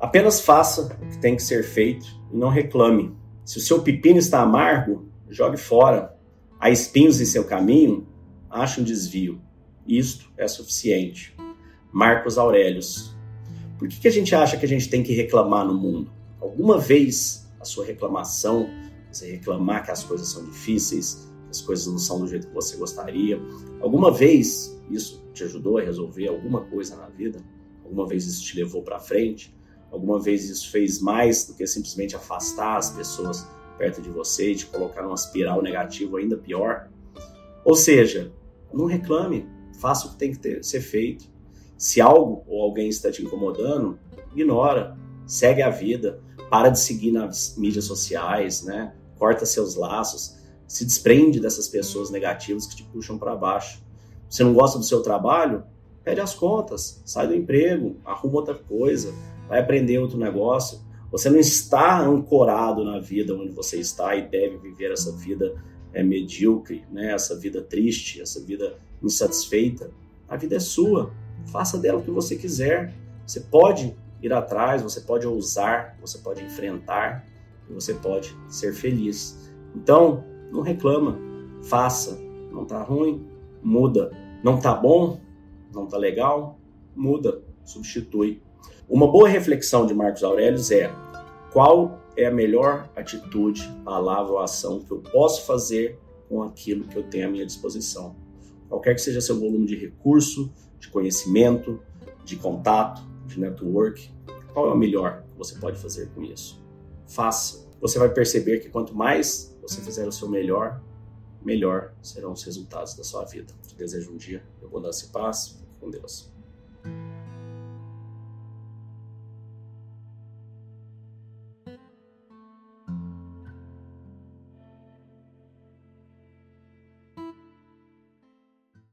Apenas faça o que tem que ser feito e não reclame. Se o seu pepino está amargo, jogue fora. Há espinhos em seu caminho, ache um desvio. Isto é suficiente. Marcos Aurelius. Por que, que a gente acha que a gente tem que reclamar no mundo? Alguma vez a sua reclamação, você reclamar que as coisas são difíceis, que as coisas não são do jeito que você gostaria, alguma vez isso te ajudou a resolver alguma coisa na vida? Alguma vez isso te levou para frente? Alguma vez isso fez mais do que simplesmente afastar as pessoas perto de você e te colocar numa espiral negativa ainda pior? Ou seja, não reclame, faça o que tem que ter, ser feito. Se algo ou alguém está te incomodando, ignora, segue a vida, para de seguir nas mídias sociais, né? Corta seus laços, se desprende dessas pessoas negativas que te puxam para baixo. Você não gosta do seu trabalho? Pede as contas, sai do emprego, arruma outra coisa, vai aprender outro negócio. Você não está ancorado na vida onde você está e deve viver essa vida é, medíocre, né? essa vida triste, essa vida insatisfeita. A vida é sua, faça dela o que você quiser. Você pode ir atrás, você pode ousar, você pode enfrentar você pode ser feliz. Então, não reclama, faça. Não tá ruim, muda. Não tá bom, não tá legal, muda, substitui. Uma boa reflexão de Marcos Aurélio é: qual é a melhor atitude, palavra ou ação que eu posso fazer com aquilo que eu tenho à minha disposição? Qualquer que seja seu volume de recurso, de conhecimento, de contato, de network, qual é o melhor que você pode fazer com isso? Faça. Você vai perceber que quanto mais você fizer o seu melhor, melhor serão os resultados da sua vida. Te desejo um dia abundância e paz. Com Deus.